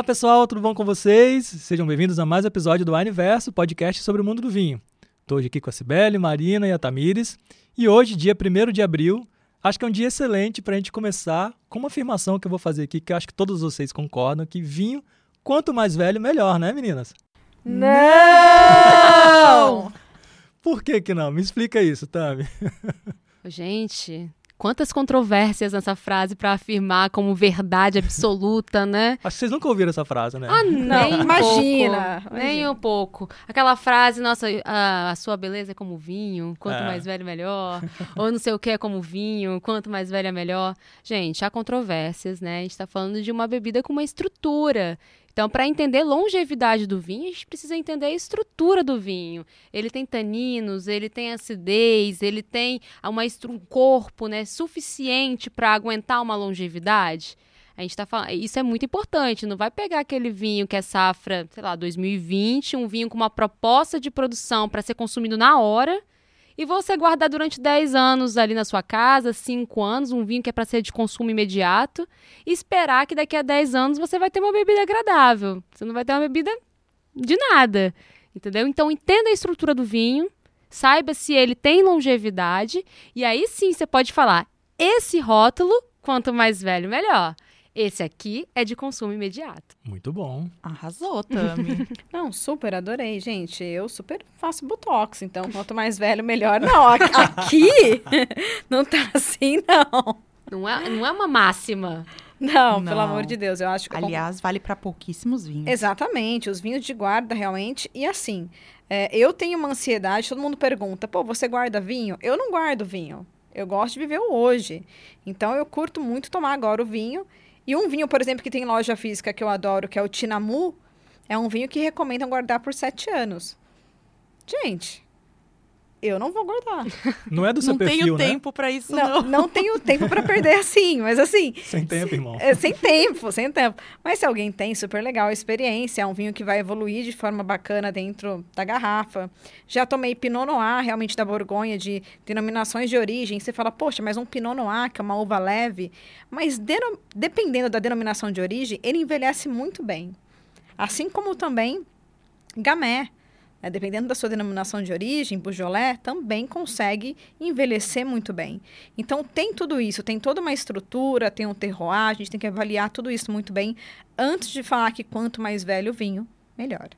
Olá pessoal, tudo bom com vocês? Sejam bem-vindos a mais um episódio do Aniverso, podcast sobre o mundo do vinho. Estou hoje aqui com a Cibele, Marina e a Tamires. E hoje, dia 1 de abril, acho que é um dia excelente para a gente começar com uma afirmação que eu vou fazer aqui, que eu acho que todos vocês concordam, que vinho, quanto mais velho, melhor, né meninas? Não! Por que que não? Me explica isso, Tami. Gente, quantas controvérsias nessa frase para afirmar como verdade absoluta, né? Acho que vocês nunca ouviram essa frase, né? Ah, não, Nem um imagina, pouco, nem um pouco. Aquela frase, nossa, a, a sua beleza é como vinho, quanto É. mais velho, melhor. Ou não sei o que é como vinho, quanto mais velho é melhor. Gente, há controvérsias, né? A gente tá falando de uma bebida com uma estrutura. Então, para entender longevidade do vinho, a gente precisa entender a estrutura do vinho. Ele tem taninos, ele tem acidez, ele tem uma um corpo né, suficiente para aguentar uma longevidade. A gente tá falando, isso é muito importante. Não vai pegar aquele vinho que é safra, sei lá, 2020, um vinho com uma proposta de produção para ser consumido na hora, e você guardar durante 10 anos ali na sua casa, 5 anos, um vinho que é para ser de consumo imediato, e esperar que daqui a 10 anos você vai ter uma bebida agradável. Você não vai ter uma bebida de nada. Entendeu? Então entenda a estrutura do vinho, saiba se ele tem longevidade, e aí sim você pode falar: esse rótulo, quanto mais velho, melhor. Esse aqui é de consumo imediato. Muito bom. Arrasou, Tami. Não, super, adorei, gente. Eu super faço botox, então quanto mais velho, melhor. Não, aqui não tá assim, não. Não é, não é uma máxima. Não, Não. pelo amor de Deus, eu acho que... Aliás, vale para pouquíssimos vinhos. Exatamente, os vinhos de guarda, realmente. E assim, é, eu tenho uma ansiedade, todo mundo pergunta, pô, você guarda vinho? Eu não guardo vinho. Eu gosto de viver o hoje. Então, eu curto muito tomar agora o vinho. E um vinho, por exemplo, que tem em loja física que eu adoro, que é o Tinamu, é um vinho que recomendam guardar por sete anos. Gente, eu não vou guardar. Não é do seu não perfil, tenho né? tempo para isso, Não, não. não tenho tempo para perder assim, mas assim, Sem tempo, irmão. é, sem tempo, sem tempo. Mas se alguém tem, super legal a experiência. É um vinho que vai evoluir de forma bacana dentro da garrafa. Já tomei Pinot Noir, realmente da Borgonha, de denominações de origem. Você fala, poxa, mas um Pinot Noir, que é uma uva leve. Mas deno- dependendo da denominação de origem, ele envelhece muito bem. Assim como também Gamay. Né? Dependendo da sua denominação de origem, Beaujolais também consegue envelhecer muito bem. Então tem tudo isso, tem toda uma estrutura, tem um terroir, a gente tem que avaliar tudo isso muito bem antes de falar que quanto mais velho o vinho, melhor.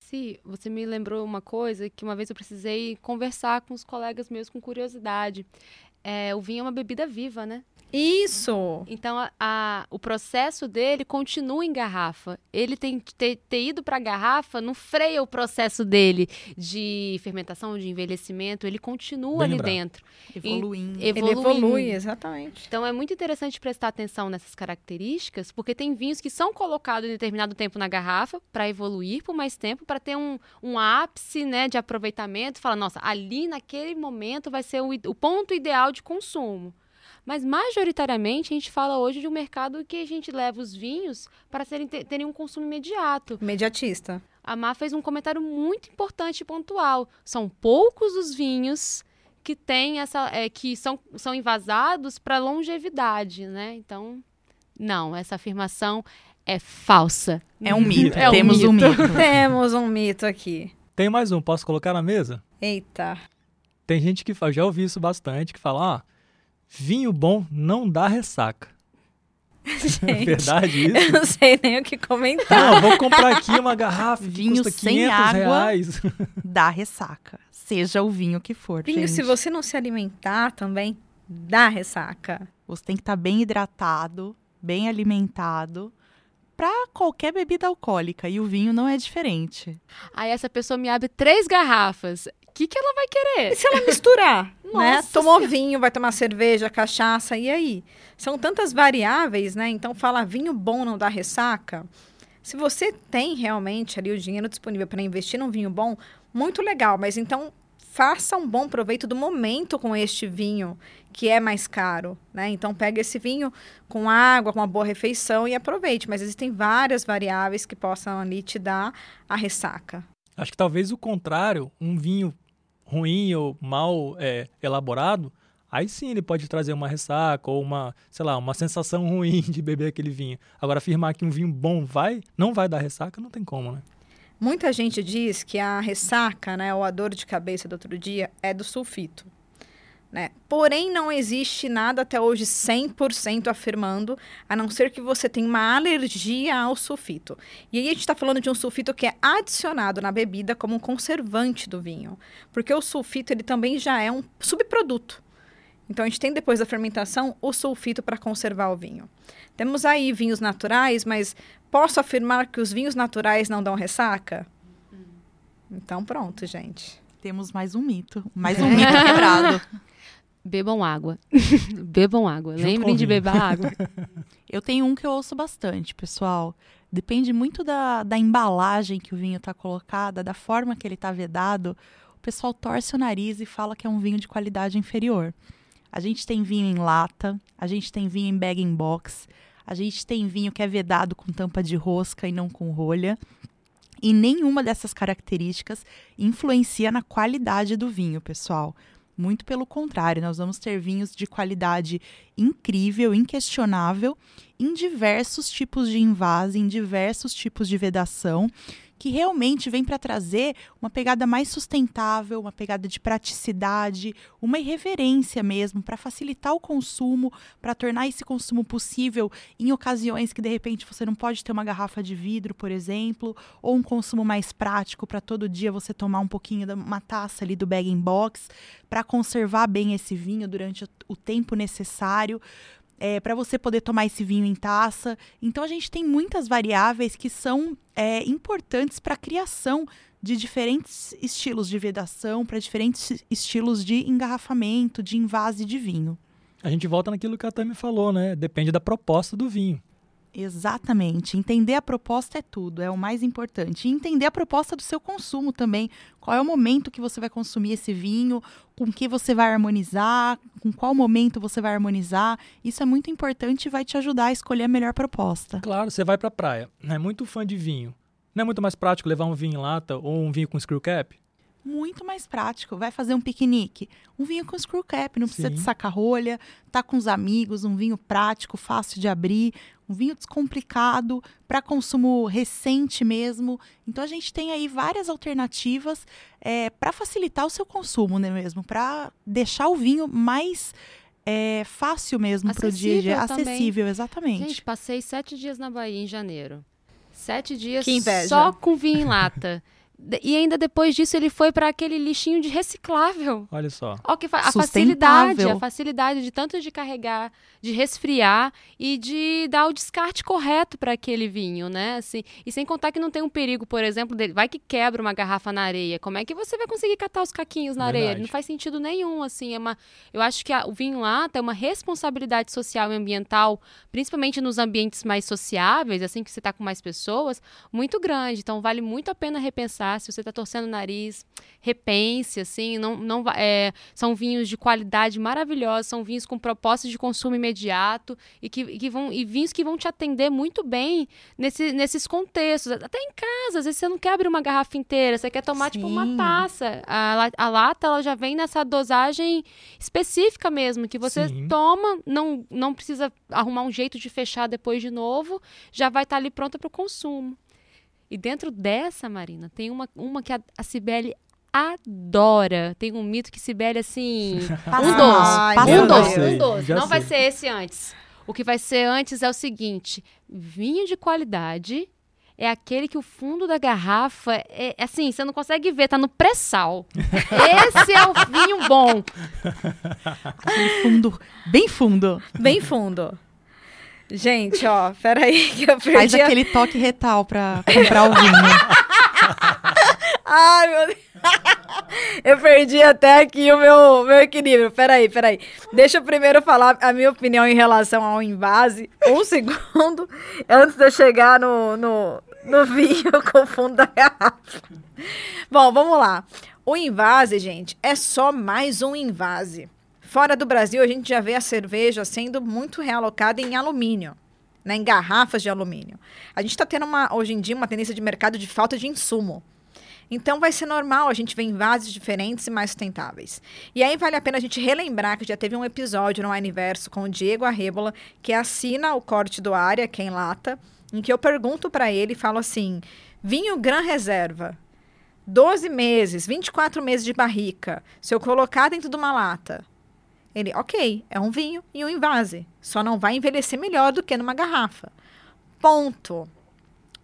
Se você me lembrou uma coisa que uma vez eu precisei conversar com os colegas meus com curiosidade. É, o vinho é uma bebida viva, né? Isso! Então, a- a- o processo dele continua em garrafa. Ele tem que ter, ter ido para a garrafa, não freia o processo dele de fermentação, de envelhecimento. Ele continua Bem ali lembrado. dentro. Evoluindo. E- Ele evoluindo. evolui, exatamente. Então, é muito interessante prestar atenção nessas características, porque tem vinhos que são colocados em determinado tempo na garrafa para evoluir por mais tempo, para ter um, um ápice né, de aproveitamento. Fala, nossa, ali naquele momento vai ser o, o ponto ideal de consumo. Mas, majoritariamente, a gente fala hoje de um mercado que a gente leva os vinhos para serem, te- terem um consumo imediato. Imediatista. A Má fez um comentário muito importante e pontual. São poucos os vinhos que têm essa, é, que são, são envasados para longevidade, né? Então, não, essa afirmação é falsa. É um mito. É um Temos um mito. mito. Temos um mito aqui. Tem mais um, posso colocar na mesa? Eita. Tem gente que fala, já ouvi isso bastante, que fala, ah, vinho bom não dá ressaca. É Gente, verdade eu isso? não sei nem o que comentar. Não, vou comprar aqui uma garrafa que Vinho custa sem 500 água. reais. Dá ressaca. Seja o vinho que for, Vinho, gente. se você não se alimentar também, dá ressaca. Você tem que estar bem hidratado, bem alimentado, para qualquer bebida alcoólica. E o vinho não é diferente. Aí essa pessoa me abre três garrafas. O que, que ela vai E querer? se ela misturar, né? Nossa Tomou Senhora. vinho, vai tomar cerveja, cachaça, e aí? São tantas variáveis, né? Então, fala vinho bom não dá ressaca. Se você tem realmente ali o dinheiro disponível para investir num vinho bom, muito legal. Mas então, faça um bom proveito do momento com este vinho, que é mais caro, né? Então, pega esse vinho com água, com uma boa refeição e aproveite. Mas existem várias variáveis que possam ali te dar a ressaca. Acho que talvez o contrário, um vinho ruim ou mal é, elaborado, aí sim ele pode trazer uma ressaca ou uma, sei lá, uma sensação ruim de beber aquele vinho. Agora, afirmar que um vinho bom vai, não vai dar ressaca, não tem como, né? Muita gente diz que a ressaca, né, ou a dor de cabeça do outro dia é do sulfito. Né? Porém, não existe nada até hoje 100% afirmando, a não ser que você tenha uma alergia ao sulfito. E aí a gente está falando de um sulfito que é adicionado na bebida como um conservante do vinho, porque o sulfito ele também já é um subproduto. Então a gente tem depois da fermentação o sulfito para conservar o vinho. Temos aí vinhos naturais, mas posso afirmar que os vinhos naturais não dão ressaca? Então pronto, gente. Temos mais um mito, mais um mito quebrado. Bebam água. Bebam água. Junto Lembrem de beber água. Eu tenho um que eu ouço bastante, pessoal. Depende muito da, da embalagem que o vinho está colocada, da forma que ele está vedado. O pessoal torce o nariz e fala que é um vinho de qualidade inferior. A gente tem vinho em lata, a gente tem vinho em bag in box, a gente tem vinho que é vedado com tampa de rosca e não com rolha. E nenhuma dessas características influencia na qualidade do vinho, pessoal. Muito pelo contrário, nós vamos ter vinhos de qualidade incrível, inquestionável, em diversos tipos de invase, em diversos tipos de vedação, que realmente vem para trazer uma pegada mais sustentável, uma pegada de praticidade, uma irreverência mesmo, para facilitar o consumo, para tornar esse consumo possível em ocasiões que de repente você não pode ter uma garrafa de vidro, por exemplo, ou um consumo mais prático para todo dia você tomar um pouquinho da uma taça ali do bag in box, para conservar bem esse vinho durante o- o tempo necessário é, para você poder tomar esse vinho em taça. Então a gente tem muitas variáveis que são é, importantes para a criação de diferentes estilos de vedação, para diferentes estilos de engarrafamento, de invase de vinho. A gente volta naquilo que a Tami falou, né? Depende da proposta do vinho. Exatamente. Entender a proposta é tudo, é o mais importante. E entender a proposta do seu consumo também. Qual é o momento que você vai consumir esse vinho, com que você vai harmonizar, com qual momento você vai harmonizar. Isso é muito importante e vai te ajudar a escolher a melhor proposta. Claro, você vai pra praia, é muito fã de vinho. Não é muito mais prático levar um vinho em lata ou um vinho com screw cap? Muito mais prático. Vai fazer um piquenique. Um vinho com screw cap, não precisa Sim. de saca-rolha, tá com os amigos, um vinho prático, fácil de abrir, um vinho descomplicado, para consumo recente mesmo. Então a gente tem aí várias alternativas para facilitar o seu consumo, né mesmo? Para deixar o vinho mais é, fácil mesmo para o dia a dia. Acessível exatamente. Gente, passei sete dias na Bahia em janeiro. Sete dias só com vinho em lata. E ainda depois disso ele foi para aquele lixinho de reciclável. Olha só. Ó, que fa- a facilidade, a facilidade de tanto de carregar, de resfriar e de dar o descarte correto para aquele vinho, né? Assim, e sem contar que não tem um perigo, por exemplo, dele. Vai que quebra uma garrafa na areia. Como é que você vai conseguir catar os caquinhos na areia? Verdade. Não faz sentido nenhum, assim. É uma, eu acho que a- o vinho lá tem uma responsabilidade social e ambiental, principalmente nos ambientes mais sociáveis, assim que você está com mais pessoas, muito grande. Então vale muito a pena repensar. Se você está torcendo o nariz, repense, assim. Não, não, é, são vinhos de qualidade maravilhosa, são vinhos com propostas de consumo imediato e que, e que vão e vinhos que vão te atender muito bem nesse, nesses contextos. Até em casa, às vezes você não quer abrir uma garrafa inteira, você quer tomar tipo uma Sim. taça. A, a lata ela já vem nessa dosagem específica mesmo, que você Sim. toma, não, não precisa arrumar um jeito de fechar depois de novo, já vai estar ali pronta para o consumo. E dentro dessa, Marina, tem uma, uma que a, a Cibele adora. Tem um mito que Cibele, assim. Passa um Ai, doce. Um doce, sei, um doce. Não vai sei. ser esse antes. O que vai ser antes é o seguinte: vinho de qualidade é aquele que o fundo da garrafa é assim, você não consegue ver, tá no pré-sal. Esse é o vinho bom. Aquele fundo, bem fundo. Bem fundo. Gente, ó, peraí que eu Faz perdi. a- aquele toque retal para comprar o vinho. Ai, meu Deus. Eu perdi até aqui o meu, meu equilíbrio. Peraí, peraí. Deixa eu primeiro falar a minha opinião em relação ao invase. Um segundo antes de eu chegar no, no, no vinho com fundo da garrafa. Bom, vamos lá. O invase, gente, é só mais um invase. Fora do Brasil, a gente já vê a cerveja sendo muito realocada em alumínio. Né, em garrafas de alumínio. A gente está tendo uma, hoje em dia uma tendência de mercado de falta de insumo. Então vai ser normal a gente ver envases diferentes e mais sustentáveis. E aí vale a pena a gente relembrar que já teve um episódio no Universo com o Diego Arrebola, que assina o corte do área, que é em lata, em que eu pergunto para ele e falo assim: vinho Gran Reserva, 12 meses, 24 meses de barrica, se eu colocar dentro de uma lata. Ele, ok, é um vinho e um invase. Só não vai envelhecer melhor do que numa garrafa. Ponto.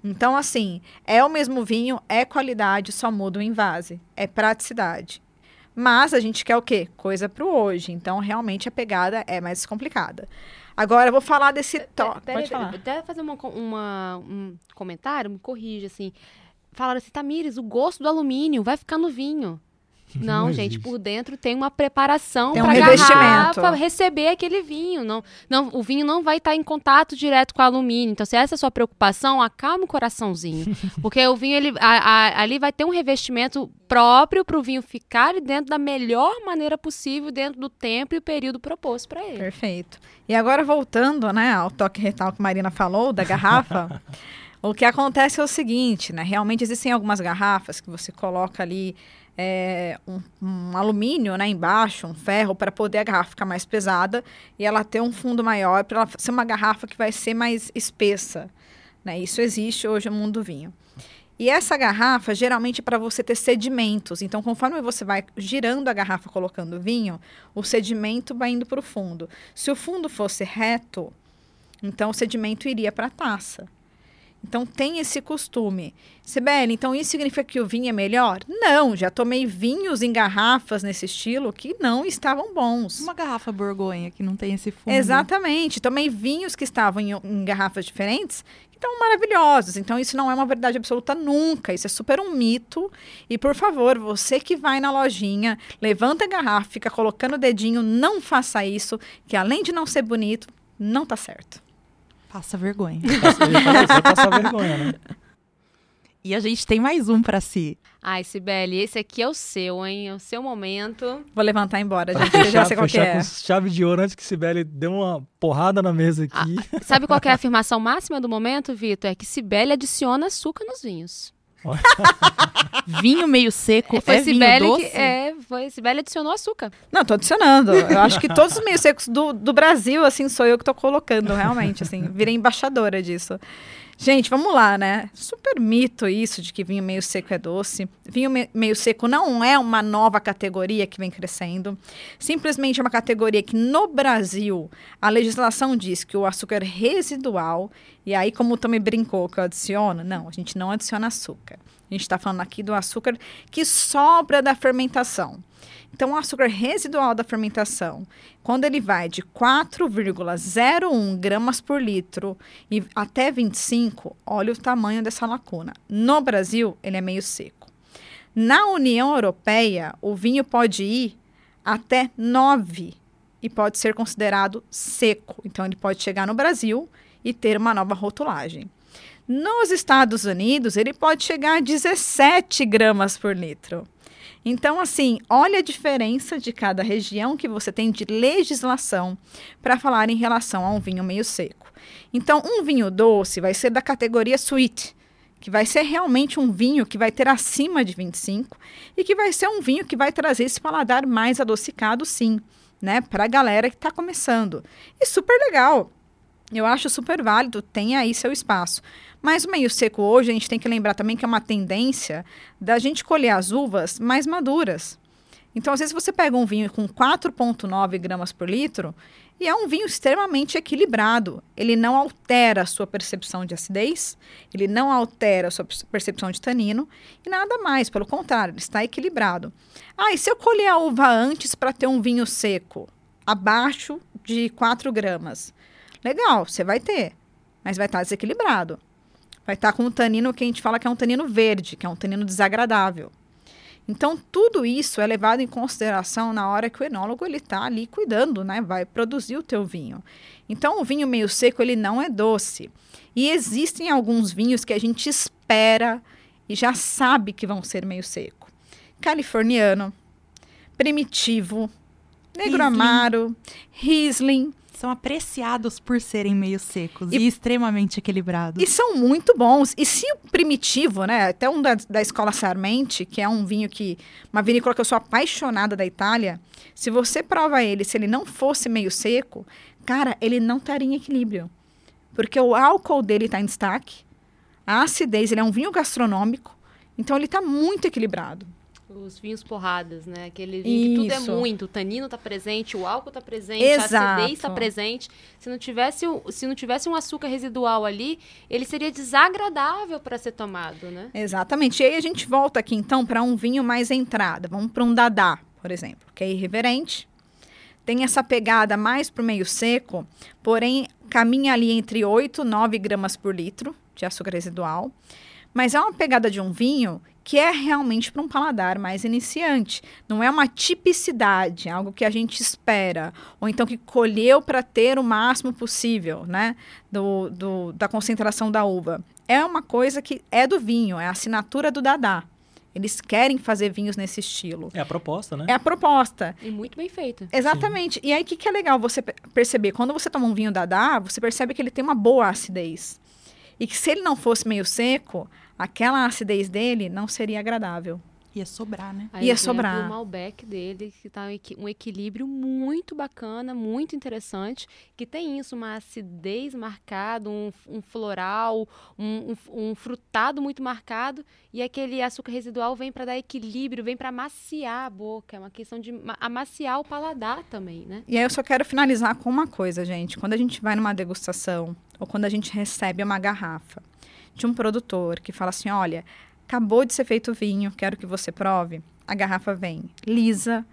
Então, assim, é o mesmo vinho, é qualidade, só muda o invase. É praticidade. Mas a gente quer o quê? Coisa para o hoje. Então, realmente, a pegada é mais complicada. Agora, eu vou falar desse toque. Pode falar. Até fazer uma, uma, um comentário, me corrija, assim. Falaram assim, Tamires, o gosto do alumínio vai ficar no vinho. Não, Não gente, por dentro tem uma preparação um para revestimento. garrafa receber aquele vinho. Não, não, o vinho não vai estar em contato direto com o alumínio. Então, se essa é a sua preocupação, acalme o coraçãozinho. Porque o vinho, ele, a- a- ali vai ter um revestimento próprio para o vinho ficar ali dentro da melhor maneira possível, dentro do tempo e o período proposto para ele. Perfeito. E agora, voltando né, ao toque retal que a Marina falou, da garrafa, o que acontece é o seguinte, né? Realmente existem algumas garrafas que você coloca ali é, um, um alumínio né, embaixo, um ferro, para poder a garrafa ficar mais pesada e ela ter um fundo maior, para ser uma garrafa que vai ser mais espessa. Né? Isso existe hoje no mundo do vinho. E essa garrafa, geralmente, é para você ter sedimentos. Então, conforme você vai girando a garrafa colocando vinho, o sedimento vai indo para o fundo. Se o fundo fosse reto, então o sedimento iria para a taça. Então tem esse costume. Sibeli, então isso significa que o vinho é melhor? Não, já tomei vinhos em garrafas nesse estilo que não estavam bons. Uma garrafa Borgonha que não tem esse fundo. Exatamente. Tomei vinhos que estavam em, em garrafas diferentes que estão maravilhosos. Então, isso não é uma verdade absoluta nunca. Isso é super um mito. E, por favor, você que vai na lojinha, levanta a garrafa, fica colocando o dedinho, não faça isso, que além de não ser bonito, não tá certo. Passa vergonha. Passa- passar vergonha, né? e a gente tem mais um pra si. Ai, Sibeli, esse aqui é o seu, hein? É o seu momento. Vou levantar embora, Pra gente. Já fechar, sei qual que fechar é. com chave de ouro antes que Sibeli dê uma porrada na mesa aqui. Sabe qual que é a afirmação máxima do momento, Vitor? É que Sibeli adiciona açúcar nos vinhos. Vinho meio seco Foi é vinho Cibele doce? que é, foi Sibeli adicionou açúcar. Não, tô adicionando. Eu acho que todos os meios secos do, do Brasil, assim, sou eu que tô colocando, realmente, assim. Virei embaixadora disso. Gente, vamos lá, né? Super mito isso de que vinho meio seco é doce. Vinho me- meio seco não é uma nova categoria que vem crescendo. Simplesmente é uma categoria que no Brasil a legislação diz que o açúcar residual, e aí como o Tommy brincou que eu adiciono, não, a gente não adiciona açúcar. A gente está falando aqui do açúcar que sobra da fermentação. Então, o açúcar residual da fermentação, quando ele vai de 4,01 gramas por litro e até 25, olha o tamanho dessa lacuna. No Brasil, ele é meio seco. Na União Europeia, o vinho pode ir até 9 e pode ser considerado seco. Então, ele pode chegar no Brasil e ter uma nova rotulagem. Nos Estados Unidos, ele pode chegar a 17 gramas por litro. Então, assim, olha a diferença de cada região que você tem de legislação para falar em relação a um vinho meio seco. Então, um vinho doce vai ser da categoria sweet, que vai ser realmente um vinho que vai ter acima de 25 e que vai ser um vinho que vai trazer esse paladar mais adocicado, sim, né, para a galera que está começando. E super legal. Eu acho super válido, tem aí seu espaço. Mas o meio seco hoje, a gente tem que lembrar também que é uma tendência da gente colher as uvas mais maduras. Então, às vezes, você pega um vinho com 4,9 gramas por litro e é um vinho extremamente equilibrado. Ele não altera a sua percepção de acidez, ele não altera a sua percepção de tanino e nada mais. Pelo contrário, ele está equilibrado. Ah, e se eu colher a uva antes para ter um vinho seco, abaixo de 4 gramas? Legal, você vai ter, mas vai estar desequilibrado. Vai estar com um tanino que a gente fala que é um tanino verde, que é um tanino desagradável. Então, tudo isso é levado em consideração na hora que o enólogo ele está ali cuidando, né? Vai produzir o teu vinho. Então, o vinho meio seco, ele não é doce. E existem alguns vinhos que a gente espera e já sabe que vão ser meio seco. Californiano, Primitivo, Negro Riesling. Amaro, Riesling, São apreciados por serem meio secos e, E- extremamente equilibrados. E são muito bons. E se o primitivo, né? Até um da, da escola Sarmente, que é um vinho que. Uma vinícola que eu sou apaixonada da Itália. Se você prova ele, se ele não fosse meio seco, cara, ele não estaria em equilíbrio. Porque o álcool dele está em destaque, a acidez, ele é um vinho gastronômico, então ele está muito equilibrado. Os vinhos porradas, né? Aquele vinho que tudo Isso. é muito. O tanino tá presente, o álcool tá presente, a acidez tá Exato. presente. Se não, tivesse, se não tivesse um açúcar residual ali, ele seria desagradável para ser tomado, né? Exatamente. E aí a gente volta aqui então para um vinho mais entrada. Vamos para um Dadá, por exemplo, que é irreverente. Tem essa pegada mais para o meio seco, porém caminha ali entre 8 e 9 gramas por litro de açúcar residual. Mas é uma pegada de um vinho que é realmente para um paladar mais iniciante. Não é uma tipicidade, algo que a gente espera. Ou então que colheu para ter o máximo possível, né? Do, do- da concentração da uva. É uma coisa que é do vinho, é a assinatura do Dadá. Eles querem fazer vinhos nesse estilo. É a proposta, né? É a proposta. E muito bem feito. Exatamente. E aí, o que, que é legal você pe- perceber? Quando você toma um vinho Dadá, você percebe que ele tem uma boa acidez. E que se ele não fosse meio seco, aquela acidez dele não seria agradável. Ia sobrar, né? A Ia exemplo, sobrar. O Malbec dele, que tá um equi- equilíbrio muito bacana, muito interessante, que tem isso, uma acidez marcada, um, um floral, um, um- um frutado muito marcado, e aquele açúcar residual vem para dar equilíbrio, vem para amaciar a boca. É uma questão de ma- amaciar o paladar também, né? E aí eu só quero finalizar com uma coisa, gente. Quando a gente vai numa degustação, ou quando a gente recebe uma garrafa de um produtor que fala assim, olha, acabou de ser feito vinho, quero que você prove. A garrafa vem lisa,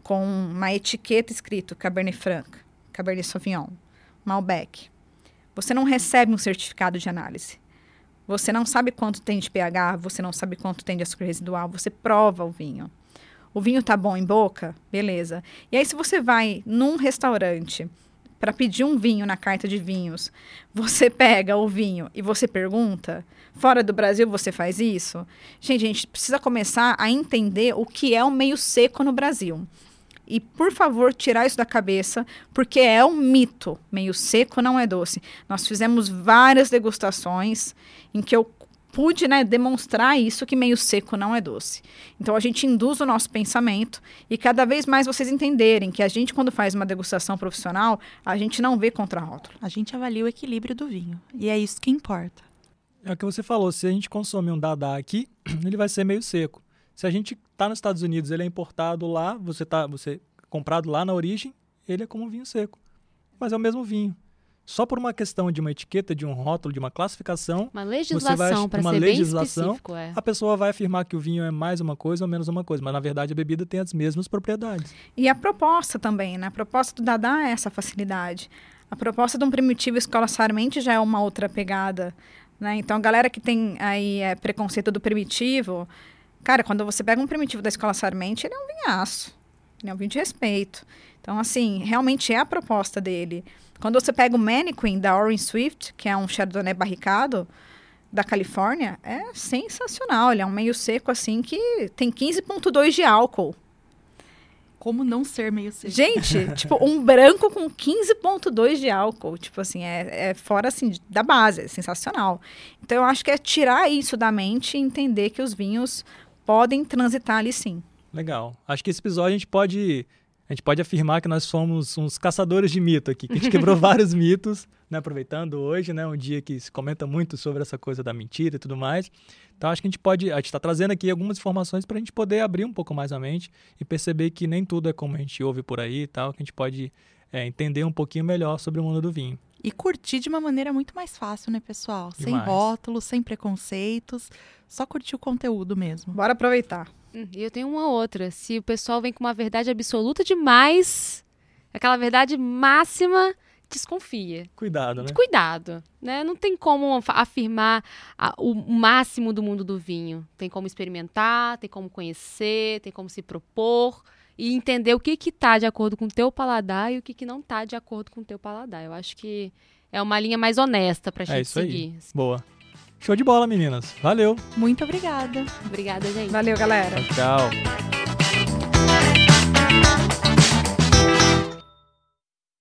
com uma etiqueta escrito Cabernet Franc, Cabernet Sauvignon, Malbec. Você não recebe um certificado de análise. Você não sabe quanto tem de pH, você não sabe quanto tem de açúcar residual, você prova o vinho. O vinho tá bom em boca? Beleza. E aí, se você vai num restaurante para pedir um vinho na carta de vinhos, você pega o vinho e você pergunta, fora do Brasil você faz isso? Gente, a gente precisa começar a entender o que é o meio seco no Brasil. E, por favor, tirar isso da cabeça, porque é um mito. Meio seco não é doce. Nós fizemos várias degustações em que eu pude né, demonstrar isso, que meio seco não é doce. Então, a gente induz o nosso pensamento e cada vez mais vocês entenderem que a gente, quando faz uma degustação profissional, a gente não vê contra-rótulo. A gente avalia o equilíbrio do vinho. E é isso que importa. É o que você falou, se a gente consome um Dada aqui, ele vai ser meio seco. Se a gente tá nos Estados Unidos, ele é importado lá, você tá, você comprado lá na origem, ele é como um vinho seco. Mas é o mesmo vinho. Só por uma questão de uma etiqueta, de um rótulo, de uma classificação, Uma legislação, para uma ser legislação, bem específico, é. a pessoa vai afirmar que o vinho é mais uma coisa ou menos uma coisa, mas na verdade a bebida tem as mesmas propriedades. E a proposta também, né? A proposta do Dadá é essa facilidade. A proposta de um primitivo escola Sarmente já é uma outra pegada, né? Então, a galera que tem aí é, preconceito do primitivo, cara, quando você pega um primitivo da escola Sarmente, ele é um vinhaço. Ele é um vinho de respeito. Então, assim, realmente é a proposta dele. Quando você pega o Mannequin da Orange Swift, que é um Chardonnay barricado da Califórnia, é sensacional. Ele é um meio seco, assim, que tem 15,2 de álcool. Como não ser meio seco? Gente, tipo, um branco com 15,2 de álcool. Tipo assim, é, é fora assim, da base, é sensacional. Então eu acho que é tirar isso da mente e entender que os vinhos podem transitar ali sim. Legal. Acho que esse episódio a gente pode a gente pode afirmar que nós somos uns caçadores de mito aqui, que a gente quebrou vários mitos, né, aproveitando hoje, né, um dia que se comenta muito sobre essa coisa da mentira e tudo mais. Então acho que a gente pode, a gente está trazendo aqui algumas informações para a gente poder abrir um pouco mais a mente e perceber que nem tudo é como a gente ouve por aí e tal, que a gente pode é, entender um pouquinho melhor sobre o mundo do vinho. E curtir de uma maneira muito mais fácil, né, pessoal? Sem Demais. rótulos, sem preconceitos. Só curtir o conteúdo mesmo. Bora aproveitar. Hum, E eu tenho uma outra. Se o pessoal vem com uma verdade absoluta demais, aquela verdade máxima, desconfia. Cuidado, né? Cuidado, né? Não tem como afirmar a- o máximo do mundo do vinho. Tem como experimentar, tem como conhecer, tem como se propor e entender o que que tá de acordo com o teu paladar e o que que não tá de acordo com o teu paladar. Eu acho que é uma linha mais honesta pra gente É isso aí. seguir. Boa. Show de bola, meninas. Valeu. Muito obrigada. Obrigada, gente. Valeu, galera. Tchau.